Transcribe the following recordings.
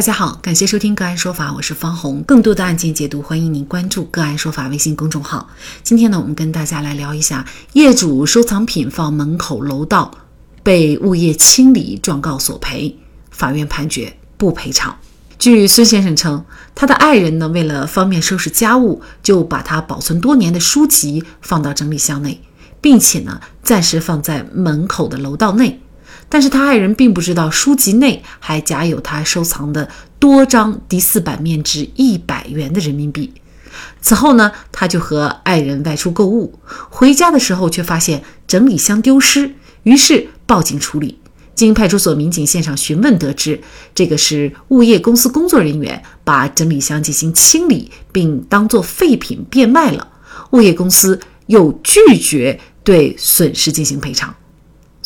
大家好，感谢收听个案说法，我是方红。更多的案件解读，欢迎您关注个案说法微信公众号。今天呢，我们跟大家来聊一下业主收藏品放门口楼道，被物业清理状告索赔，法院判决不赔偿。据孙先生称，他的爱人呢，为了方便收拾家务，就把他保存多年的书籍放到整理箱内，并且呢，暂时放在门口的楼道内。但是他爱人并不知道书籍内还夹有他收藏的多张第四版面值一百元的人民币。此后呢，他就和爱人外出购物，回家的时候却发现整理箱丢失，于是报警处理。经派出所民警现场询问得知，这个是物业公司工作人员把整理箱进行清理，并当作废品变卖了。物业公司又拒绝对损失进行赔偿。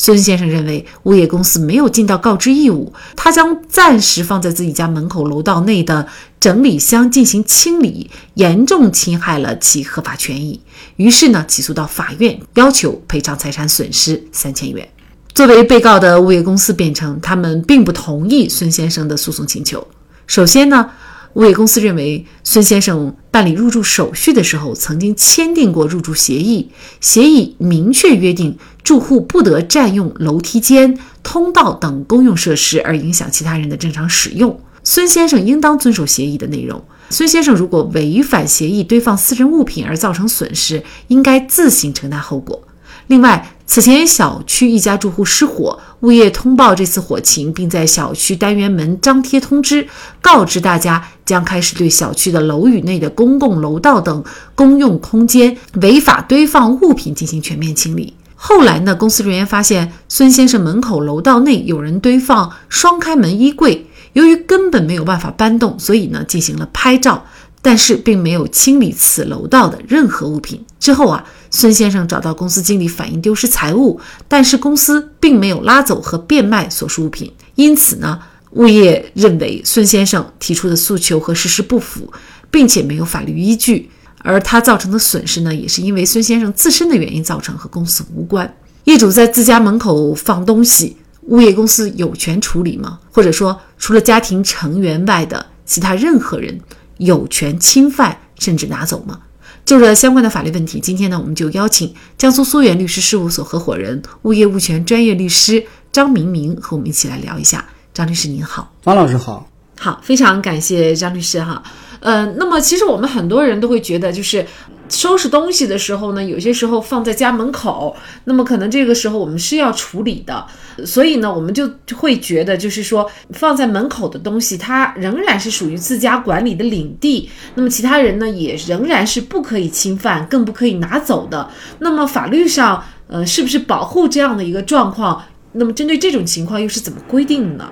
孙先生认为物业公司没有尽到告知义务，他将暂时放在自己家门口楼道内的整理箱进行清理，严重侵害了其合法权益。于是呢，起诉到法院，要求赔偿财产损失三千元。作为被告的物业公司辩称，他们并不同意孙先生的诉讼请求。首先呢。物业公司认为，孙先生办理入住手续的时候曾经签订过入住协议，协议明确约定住户不得占用楼梯间、通道等公用设施而影响其他人的正常使用。孙先生应当遵守协议的内容。孙先生如果违反协议堆放私人物品而造成损失，应该自行承担后果。另外，此前小区一家住户失火，物业通报这次火情，并在小区单元门张贴通知，告知大家将开始对小区的楼宇内的公共楼道等公用空间违法堆放物品进行全面清理。后来呢，公司人员发现孙先生门口楼道内有人堆放双开门衣柜，由于根本没有办法搬动，所以呢进行了拍照。但是并没有清理此楼道的任何物品。之后啊，孙先生找到公司经理反映丢失财物，但是公司并没有拉走和变卖所属物品。因此呢，物业认为孙先生提出的诉求和事实不符，并且没有法律依据。而他造成的损失呢，也是因为孙先生自身的原因造成，和公司无关。业主在自家门口放东西，物业公司有权处理吗？或者说，除了家庭成员外的其他任何人？有权侵犯甚至拿走吗？就这相关的法律问题，今天呢，我们就邀请江苏苏源律师事务所合伙人、物业物权专业律师张明明和我们一起来聊一下。张律师您好，方老师好，好，非常感谢张律师哈。呃，那么其实我们很多人都会觉得，就是收拾东西的时候呢，有些时候放在家门口，那么可能这个时候我们是要处理的，所以呢，我们就会觉得，就是说放在门口的东西，它仍然是属于自家管理的领地，那么其他人呢，也仍然是不可以侵犯，更不可以拿走的。那么法律上，呃，是不是保护这样的一个状况？那么针对这种情况又是怎么规定的呢？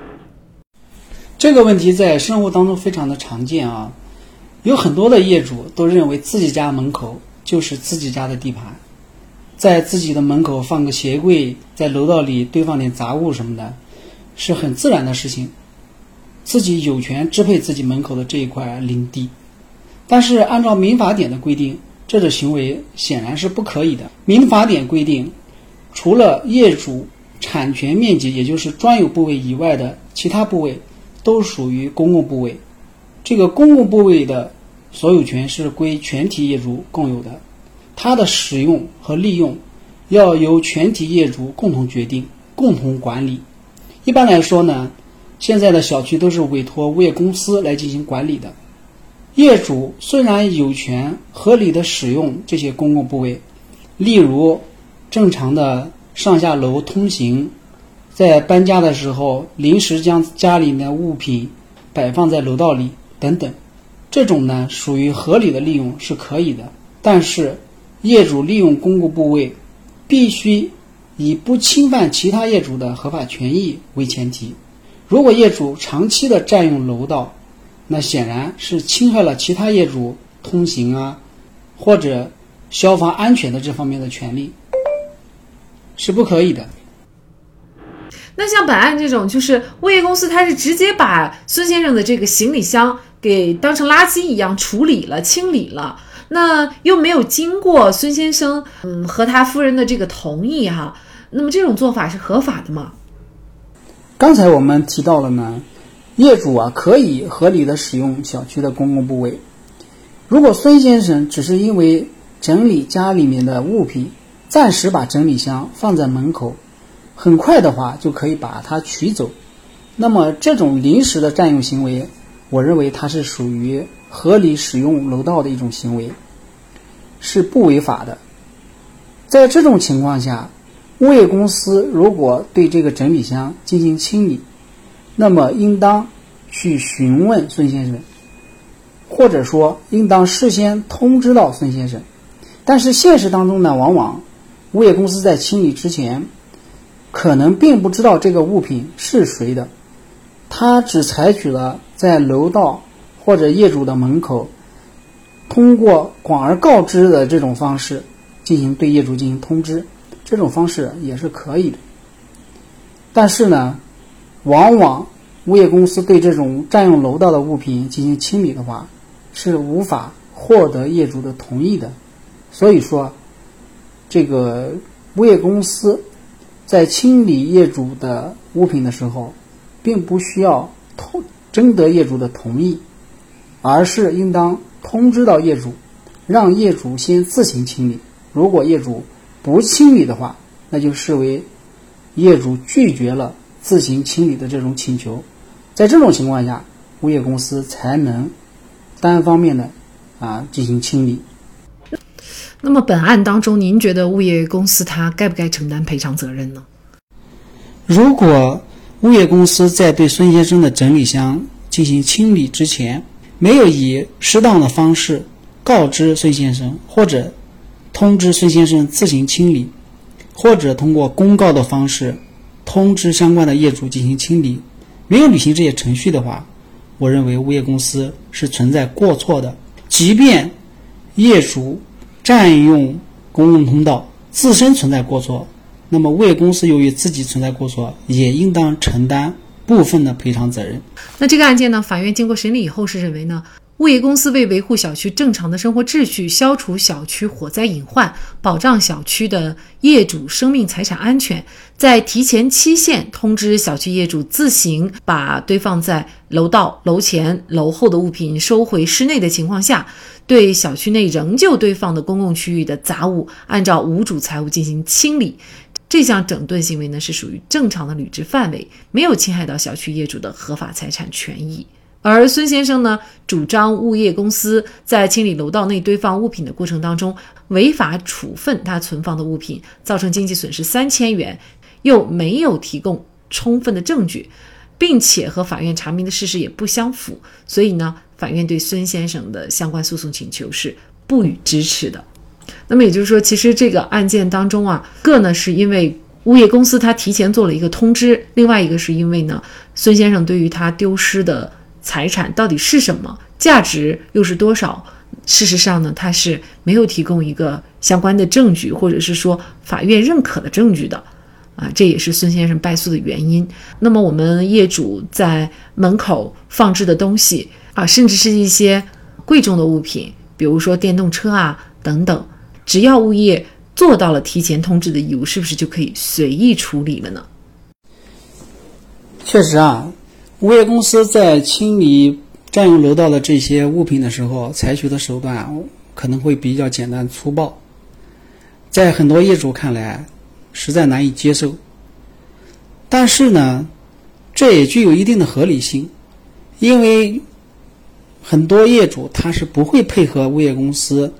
这个问题在生活当中非常的常见啊。有很多的业主都认为自己家门口就是自己家的地盘，在自己的门口放个鞋柜，在楼道里堆放点杂物什么的，是很自然的事情，自己有权支配自己门口的这一块领地。但是按照民法典的规定，这种行为显然是不可以的。民法典规定，除了业主产权面积，也就是专有部位以外的其他部位，都属于公共部位。这个公共部位的所有权是归全体业主共有的，它的使用和利用要由全体业主共同决定、共同管理。一般来说呢，现在的小区都是委托物业公司来进行管理的。业主虽然有权合理的使用这些公共部位，例如正常的上下楼通行，在搬家的时候临时将家里的物品摆放在楼道里。等等，这种呢属于合理的利用是可以的，但是业主利用公共部位，必须以不侵犯其他业主的合法权益为前提。如果业主长期的占用楼道，那显然是侵害了其他业主通行啊，或者消防安全的这方面的权利，是不可以的。那像本案这种，就是物业公司他是直接把孙先生的这个行李箱。给当成垃圾一样处理了、清理了，那又没有经过孙先生嗯和他夫人的这个同意哈，那么这种做法是合法的吗？刚才我们提到了呢，业主啊可以合理的使用小区的公共部位。如果孙先生只是因为整理家里面的物品，暂时把整理箱放在门口，很快的话就可以把它取走，那么这种临时的占用行为，我认为它是属于合理使用楼道的一种行为，是不违法的。在这种情况下，物业公司如果对这个整理箱进行清理，那么应当去询问孙先生。或者说，应当事先通知到孙先生。但是现实当中呢，往往物业公司在清理之前，可能并不知道这个物品是谁的，他只采取了在楼道或者业主的门口，通过广而告之的这种方式进行对业主进行通知，这种方式也是可以的。但是呢，往往物业公司对这种占用楼道的物品进行清理的话，是无法获得业主的同意的，所以说，这个物业公司在清理业主的物品的时候，并不需要通征得业主的同意，而是应当通知到业主，让业主先自行清理。如果业主不清理的话，那就视为业主拒绝了自行清理的这种请求。在这种情况下，物业公司才能。单方面的啊进行清理。那么本案当中，您觉得物业公司他该不该承担赔偿责任呢？如果物业公司在对孙先生的整理箱进行清理之前，没有以适当的方式告知孙先生，或者通知孙先生自行清理，或者通过公告的方式通知相关的业主进行清理，没有履行这些程序的话。我认为物业公司是存在过错的，即便业主占用公共通道自身存在过错，那么物业公司由于自己存在过错，也应当承担部分的赔偿责任。那这个案件呢，法院经过审理以后是认为呢。物业公司为维护小区正常的生活秩序、消除小区火灾隐患、保障小区的业主生命财产安全，在提前期限通知小区业主自行把堆放在楼道、楼前、楼后的物品收回室内的情况下，对小区内仍旧堆放的公共区域的杂物，按照无主财物进行清理，这项整顿行为呢是属于正常的履职范围，没有侵害到小区业主的合法财产权益。而孙先生呢，主张物业公司在清理楼道内堆放物品的过程当中，违法处分他存放的物品，造成经济损失三千元，又没有提供充分的证据，并且和法院查明的事实也不相符，所以呢，法院对孙先生的相关诉讼请求是不予支持的。那么也就是说，其实这个案件当中啊，个呢是因为物业公司他提前做了一个通知，另外一个是因为呢，孙先生对于他丢失的。财产到底是什么？价值又是多少？事实上呢，他是没有提供一个相关的证据，或者是说法院认可的证据的，啊，这也是孙先生败诉的原因。那么，我们业主在门口放置的东西啊，甚至是一些贵重的物品，比如说电动车啊等等，只要物业做到了提前通知的义务，是不是就可以随意处理了呢？确实啊。物业公司在清理占用楼道的这些物品的时候，采取的手段可能会比较简单粗暴，在很多业主看来，实在难以接受。但是呢，这也具有一定的合理性，因为很多业主他是不会配合物业公司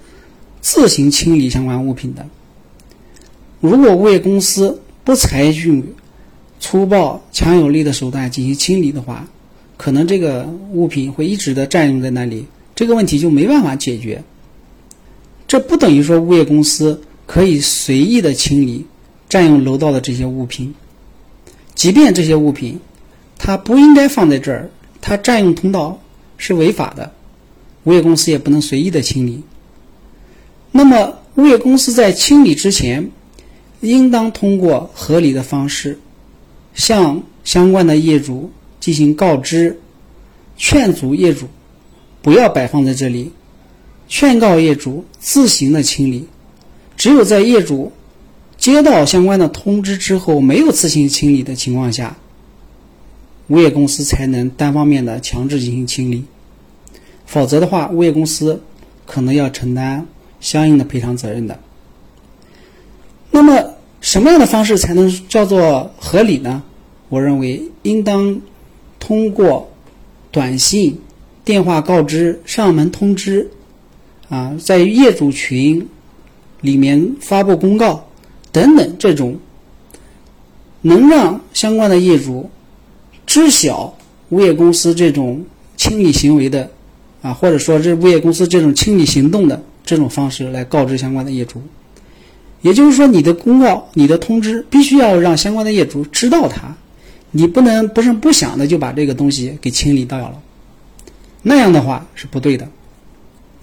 自行清理相关物品的。如果物业公司不采取，粗暴、强有力的手段进行清理的话，可能这个物品会一直的占用在那里，这个问题就没办法解决。这不等于说物业公司可以随意的清理占用楼道的这些物品，即便这些物品它不应该放在这儿，它占用通道是违法的，物业公司也不能随意的清理。那么，物业公司在清理之前，应当通过合理的方式。向相关的业主进行告知，劝阻业主不要摆放在这里，劝告业主自行的清理。只有在业主接到相关的通知之后，没有自行清理的情况下，物业公司才能单方面的强制进行清理，否则的话，物业公司可能要承担相应的赔偿责任的。那么，什么样的方式才能叫做合理呢？我认为应当通过短信、电话告知、上门通知，啊，在业主群里面发布公告等等这种，能让相关的业主知晓物业公司这种清理行为的，啊，或者说这物业公司这种清理行动的这种方式来告知相关的业主。也就是说，你的公告、你的通知必须要让相关的业主知道它。你不能不声不响的就把这个东西给清理掉了，那样的话是不对的。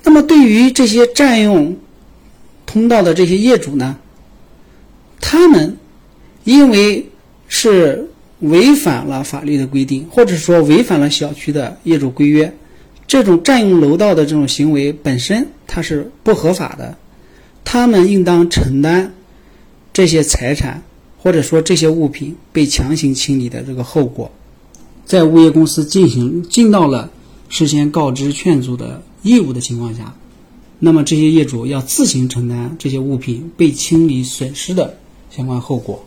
那么对于这些占用通道的这些业主呢，他们因为是违反了法律的规定，或者说违反了小区的业主规约，这种占用楼道的这种行为本身它是不合法的，他们应当承担这些财产。或者说这些物品被强行清理的这个后果，在物业公司进行尽到了事先告知劝阻的义务的情况下，那么这些业主要自行承担这些物品被清理损失的相关后果。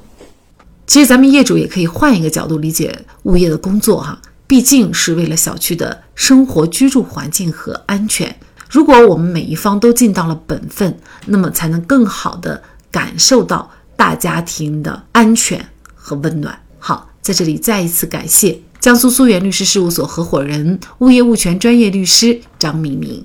其实咱们业主也可以换一个角度理解物业的工作哈，毕竟是为了小区的生活居住环境和安全。如果我们每一方都尽到了本分，那么才能更好的感受到。大家庭的安全和温暖。好，在这里再一次感谢江苏苏源律师事务所合伙人、物业物权专业律师张明明。